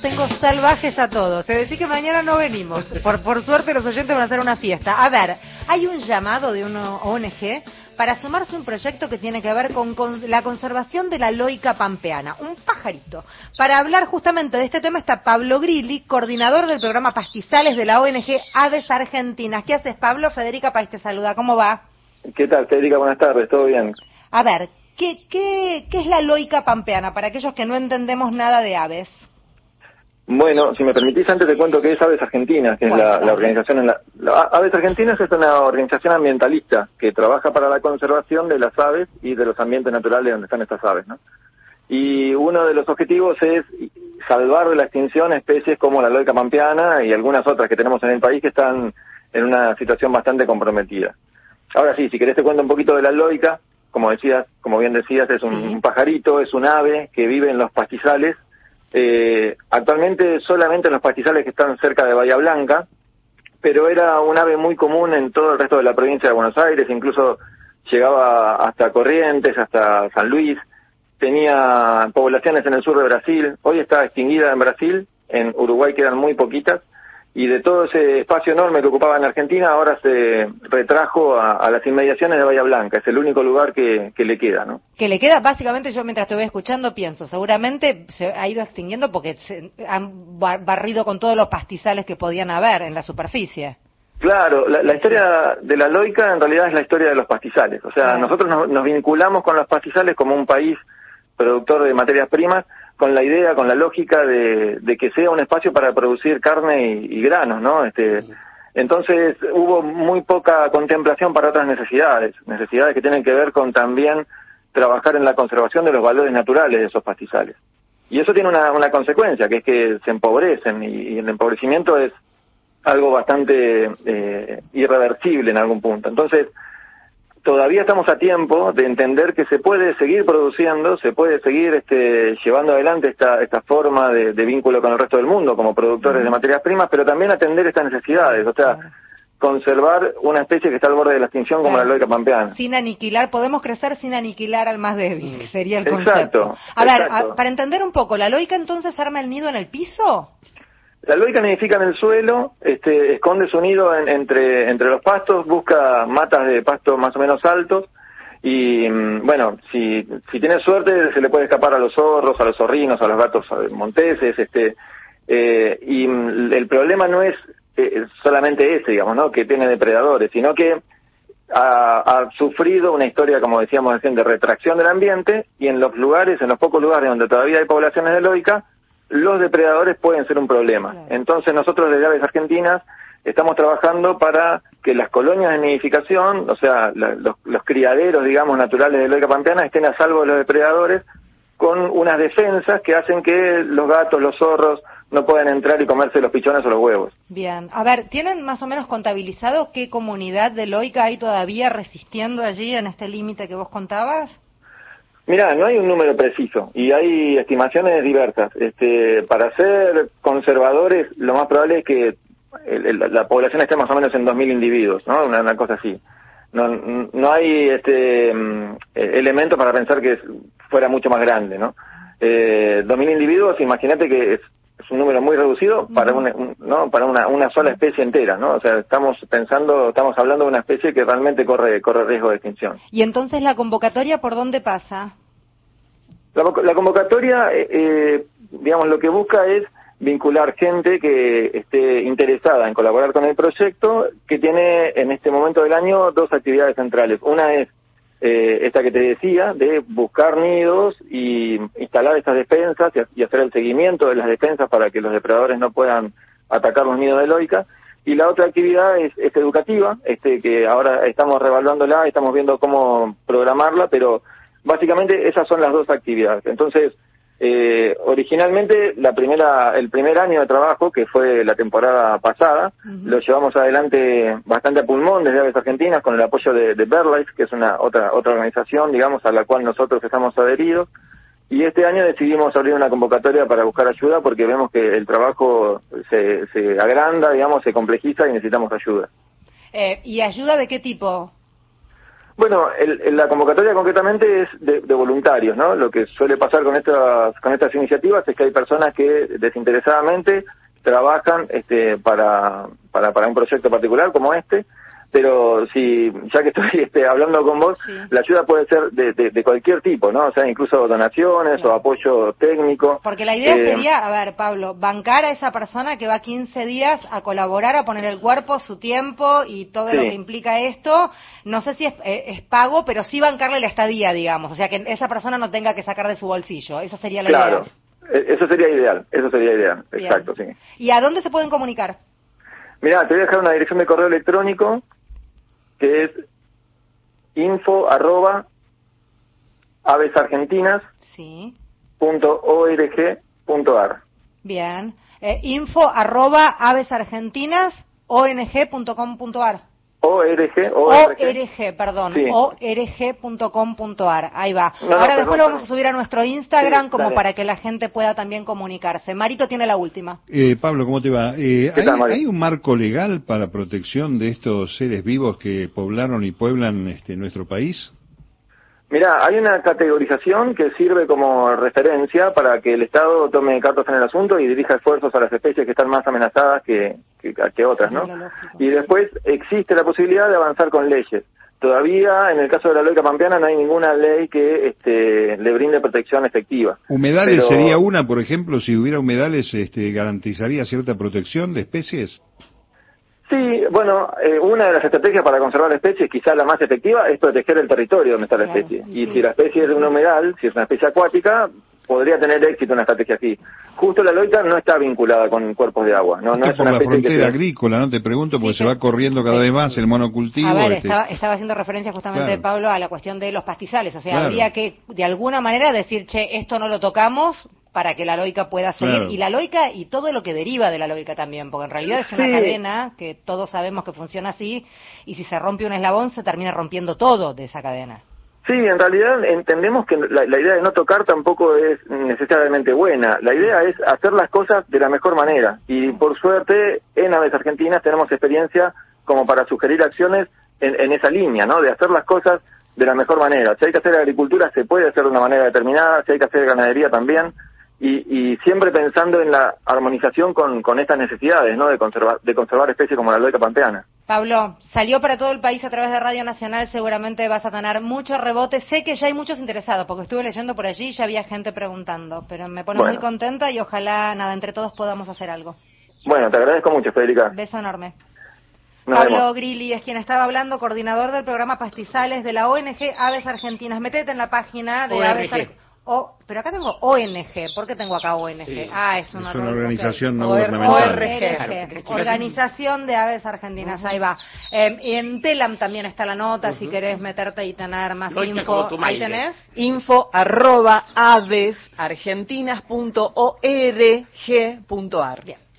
los tengo salvajes a todos. Se decir que mañana no venimos. Por, por suerte los oyentes van a hacer una fiesta. A ver, hay un llamado de una ONG para sumarse a un proyecto que tiene que ver con, la conservación de la loica pampeana, un pajarito. Para hablar justamente de este tema está Pablo Grilli, coordinador del programa Pastizales de la ONG Aves Argentinas. ¿Qué haces, Pablo? Federica País te saluda. ¿Cómo va? ¿Qué tal, Federica? Buenas tardes. ¿Todo bien? A ver, ¿qué, qué, qué es la loica pampeana para aquellos que no entendemos nada de aves? Bueno, si me permitís, antes te cuento que es Aves Argentinas, que es la, organización. En la, Aves Argentinas es una organización ambientalista que trabaja para la conservación de las aves y de los ambientes naturales donde están estas aves, ¿no? Y uno de los objetivos es salvar de la extinción especies como la loica pampeana y algunas otras que tenemos en el país que están en una situación bastante comprometida. Ahora sí, si querés te cuento un poquito de la loica. Como decías, como bien decías, es un pajarito, es un ave que vive en los pastizales eh, actualmente solamente los pastizales que están cerca de Bahía Blanca, pero era un ave muy común en todo el resto de la provincia de Buenos Aires, incluso llegaba hasta Corrientes, hasta San Luis, tenía poblaciones en el sur de Brasil, hoy está extinguida en Brasil, en Uruguay quedan muy poquitas, y de todo ese espacio enorme que ocupaba en Argentina, ahora se retrajo a, las inmediaciones de Bahía Blanca. Es el único lugar que, le queda, ¿no? Que le queda, básicamente, yo mientras te voy escuchando pienso, seguramente se ha ido extinguiendo porque se han barrido con todos los pastizales que podían haber en la superficie. Claro, la, historia de la loica en realidad es la historia de los pastizales. O sea, nosotros nos vinculamos con los pastizales como un país productor de materias primas con la idea, con la lógica de, que sea un espacio para producir carne y, granos, ¿no? Este, entonces hubo muy poca contemplación para otras necesidades, necesidades que tienen que ver con también trabajar en la conservación de los valores naturales de esos pastizales. Y eso tiene una, una consecuencia, que es que se empobrecen y, el empobrecimiento es algo bastante eh, irreversible en algún punto. Entonces, todavía estamos a tiempo de entender que se puede seguir produciendo, se puede seguir este, llevando adelante esta, esta forma de, vínculo con el resto del mundo como productores de materias primas, pero también atender estas necesidades, o sea, conservar una especie que está al borde de la extinción como la loica pampeana. Sin aniquilar, podemos crecer sin aniquilar al más débil, sería el concepto. a ver, para entender un poco, ¿la loica entonces arma el nido en el piso? La loica nidifica en el suelo, este, esconde su nido entre, entre los pastos, busca matas de pasto más o menos altos y mm, bueno, si, si tiene suerte se le puede escapar a los zorros, a los zorrinos, a los gatos monteses, este, eh, y mm, el problema no es eh, solamente ese, digamos, ¿no? que tiene depredadores, sino que ha, ha, sufrido una historia, como decíamos recién, de retracción del ambiente y en los lugares, en los pocos lugares donde todavía hay poblaciones de loica, los depredadores pueden ser un problema. Entonces nosotros desde Aves Argentinas estamos trabajando para que las colonias de nidificación, o sea, los, criaderos, digamos, naturales de loica pampeana estén a salvo de los depredadores con unas defensas que hacen que los gatos, los zorros no puedan entrar y comerse los pichones o los huevos. Bien, a ver, ¿tienen más o menos contabilizado qué comunidad de loica hay todavía resistiendo allí en este límite que vos contabas? Mira, no hay un número preciso y hay estimaciones diversas. Este, para ser conservadores, lo más probable es que la población esté más o menos en 2.000 individuos, ¿no? Una, cosa así. No, no hay este mm, elemento para pensar que fuera mucho más grande, ¿no? Eh, 2.000 individuos, imagínate que es, un número muy reducido para una, no para una, una sola especie entera, ¿no? O sea, estamos pensando, estamos hablando de una especie que realmente corre corre riesgo de extinción. Y entonces la convocatoria por dónde pasa? La, convocatoria, eh, eh, digamos, lo que busca es vincular gente que esté interesada en colaborar con el proyecto, que tiene en este momento del año dos actividades centrales. Una es eh, esta que te decía, de buscar nidos y instalar estas defensas y, hacer el seguimiento de las defensas para que los depredadores no puedan atacar los nidos de loica. Y la otra actividad es, es educativa, este que ahora estamos revaluándola, estamos viendo cómo programarla, pero Básicamente esas son las dos actividades. Entonces, eh, originalmente la primera, el primer año de trabajo, que fue la temporada pasada, lo llevamos adelante bastante a pulmón desde Aves Argentinas con el apoyo de, de BirdLife, que es una otra otra organización, digamos, a la cual nosotros estamos adheridos. Y este año decidimos abrir una convocatoria para buscar ayuda porque vemos que el trabajo se, se agranda, digamos, se complejiza y necesitamos ayuda. Eh, ¿Y ayuda de qué tipo? Bueno, la convocatoria concretamente es de, voluntarios, ¿no? Lo que suele pasar con estas con estas iniciativas es que hay personas que desinteresadamente trabajan este, para, para, para un proyecto particular como este pero si ya que estoy este, hablando con vos, la ayuda puede ser de, de, cualquier tipo, ¿no? O sea, incluso donaciones o apoyo técnico. Porque la idea eh, sería, a ver, Pablo, bancar a esa persona que va 15 días a colaborar, a poner el cuerpo, su tiempo y todo lo que implica esto. No sé si es, eh, es, pago, pero sí bancarle la estadía, digamos. O sea, que esa persona no tenga que sacar de su bolsillo. Esa sería la idea. Claro, e, eso sería ideal, eso sería ideal, exacto, sí. ¿Y a dónde se pueden comunicar? Mira, te voy a dejar una dirección de correo electrónico que es info arroba avesargentinas sí. punto org punto ar. Bien. Eh, info arroba avesargentinas ong.com.ar. ORG, ORG, perdón, org.com.ar, ahí va. Ahora después lo vamos a subir a nuestro Instagram como para que la gente pueda también comunicarse. Marito tiene la última. Eh, Pablo, ¿cómo te va? Eh, ¿hay, un marco legal para protección de estos seres vivos que poblaron y pueblan este, nuestro país? Mira, hay una categorización que sirve como referencia para que el Estado tome cartas en el asunto y dirija esfuerzos a las especies que están más amenazadas que, que, otras, ¿no? Y después existe la posibilidad de avanzar con leyes. Todavía, en el caso de la loica pampeana, no hay ninguna ley que este, le brinde protección efectiva. ¿Humedales sería una, por ejemplo? Si hubiera humedales, este, ¿garantizaría cierta protección de especies? Sí, bueno, eh, una de las estrategias para conservar la especie, quizás la más efectiva, es proteger el territorio donde está la especie. Y si la especie es de un humedal, si es una especie acuática, podría tener éxito una estrategia así. Justo la loita no está vinculada con cuerpos de agua. No, no es, por una la frontera agrícola, ¿no? Te pregunto, porque se va corriendo cada vez más el monocultivo. A ver, este. estaba, haciendo referencia justamente, Pablo, a la cuestión de los pastizales. O sea, habría que, de alguna manera, decir, che, esto no lo tocamos, para que la lógica pueda seguir. Y la lógica y todo lo que deriva de la lógica también, porque en realidad es una cadena que todos sabemos que funciona así, y si se rompe un eslabón se termina rompiendo todo de esa cadena. Sí, en realidad entendemos que la, idea de no tocar tampoco es necesariamente buena. La idea es hacer las cosas de la mejor manera. Y por suerte, en Aves Argentinas tenemos experiencia como para sugerir acciones en, en esa línea, ¿no? De hacer las cosas de la mejor manera. Si hay que hacer agricultura, se puede hacer de una manera determinada. Si hay que hacer ganadería, también y, siempre pensando en la armonización con, con estas necesidades, ¿no? De conservar, de conservar especies como la loica pampeana. Pablo, salió para todo el país a través de Radio Nacional, seguramente vas a tener mucho rebote. Sé que ya hay muchos interesados, porque estuve leyendo por allí y ya había gente preguntando, pero me pone muy contenta y ojalá, nada, entre todos podamos hacer algo. Bueno, te agradezco mucho, Federica. Beso enorme. Pablo Grilli es quien estaba hablando, coordinador del programa Pastizales de la ONG Aves Argentinas. Metete en la página de Aves Argentinas o, pero acá tengo ONG. ¿Por qué tengo acá ONG? Ah, es una, organización no gubernamental. Organización de Aves Argentinas. Ahí va. Eh, en Telam también está la nota, si querés meterte y tener más info. Ahí tenés. Info arroba avesargentinas.org.ar. Bien.